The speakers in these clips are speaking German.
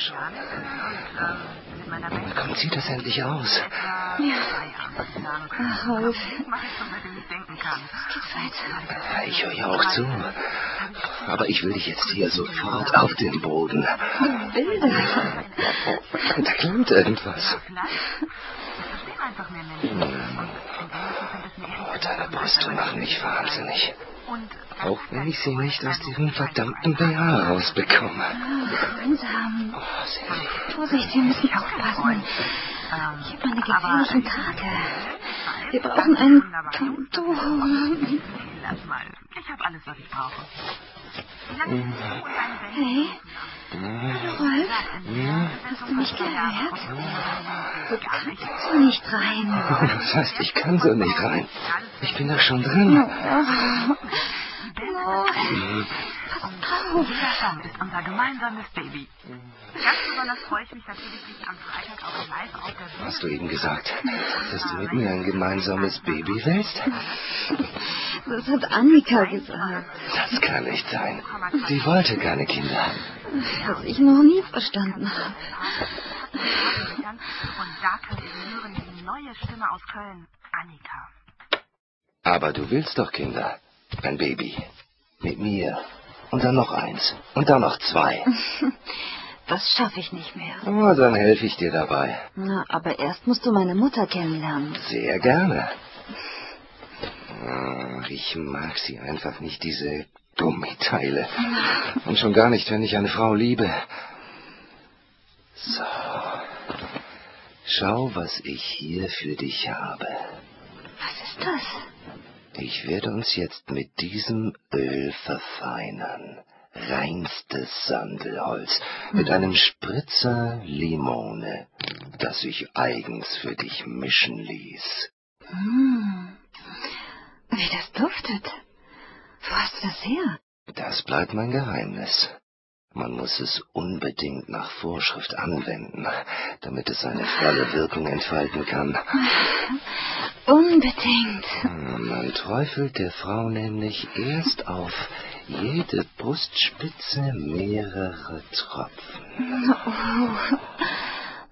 schon. Kommt, sieht das endlich aus? Ja. Ach, Rolf. Ja, Ich höre ja auch zu. Aber ich will dich jetzt hier sofort auf den Boden. Bilder. Da klingt irgendwas. Hm. Oh, deine Brüste machen mich wahnsinnig. Auch wenn ich sie nicht aus diesem verdammten BH rausbekomme. Langsam. Oh. Vorsicht, wir müssen aufpassen. Ich habe meine gefährlichen Tage. Wir brauchen ein Kondom. Lass mal. Ich habe alles, was ich brauche. Hey, Hast du mich gehört? Du kannst so nicht rein. Das heißt, ich kann so nicht rein. Ich bin da schon drin. Oh. Hm. Pass auf. Song ist unser gemeinsames Baby. Ganz besonders freue ich mich natürlich, dich am Freitag auch live auf der Bühne Hast du eben gesagt, dass du mit mir ein gemeinsames Baby willst? Das hat Annika gesagt. Das kann nicht sein. Die wollte keine Kinder. Was ich noch nie verstanden habe. Und da könnt ihr hören die neue Stimme aus Köln, Annika. Aber du willst doch Kinder. Ein Baby. Mit mir. Und dann noch eins. Und dann noch zwei. Das schaffe ich nicht mehr. Oh, dann helfe ich dir dabei. Na, aber erst musst du meine Mutter kennenlernen. Sehr gerne. Ich mag sie einfach nicht, diese Gummiteile. Und schon gar nicht, wenn ich eine Frau liebe. So. Schau, was ich hier für dich habe. Was ist das? Ich werde uns jetzt mit diesem Öl verfeinern. Reinstes Sandelholz mit einem Spritzer Limone, das ich eigens für dich mischen ließ. Hm. Duftet. Wo hast du das her? Das bleibt mein Geheimnis. Man muss es unbedingt nach Vorschrift anwenden, damit es seine volle Wirkung entfalten kann. Unbedingt. Man träufelt der Frau nämlich erst auf jede Brustspitze mehrere Tropfen Oh.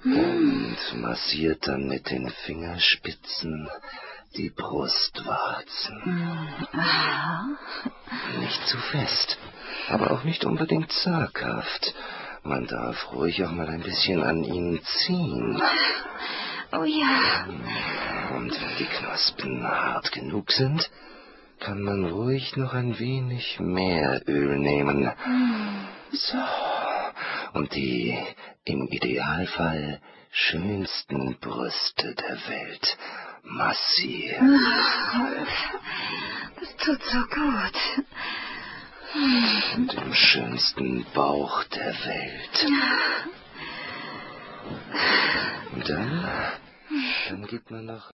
und massiert dann mit den Fingerspitzen die Brustwarzen. Aha. Nicht zu fest, aber auch nicht unbedingt zaghaft. Man darf ruhig auch mal ein bisschen an ihnen ziehen. Oh ja. Und wenn die Knospen hart genug sind, kann man ruhig noch ein wenig mehr Öl nehmen. So. Und die im Idealfall schönsten Brüste der Welt massieren. Das tut so gut. Und den schönsten Bauch der Welt. Und dann, dann gibt man noch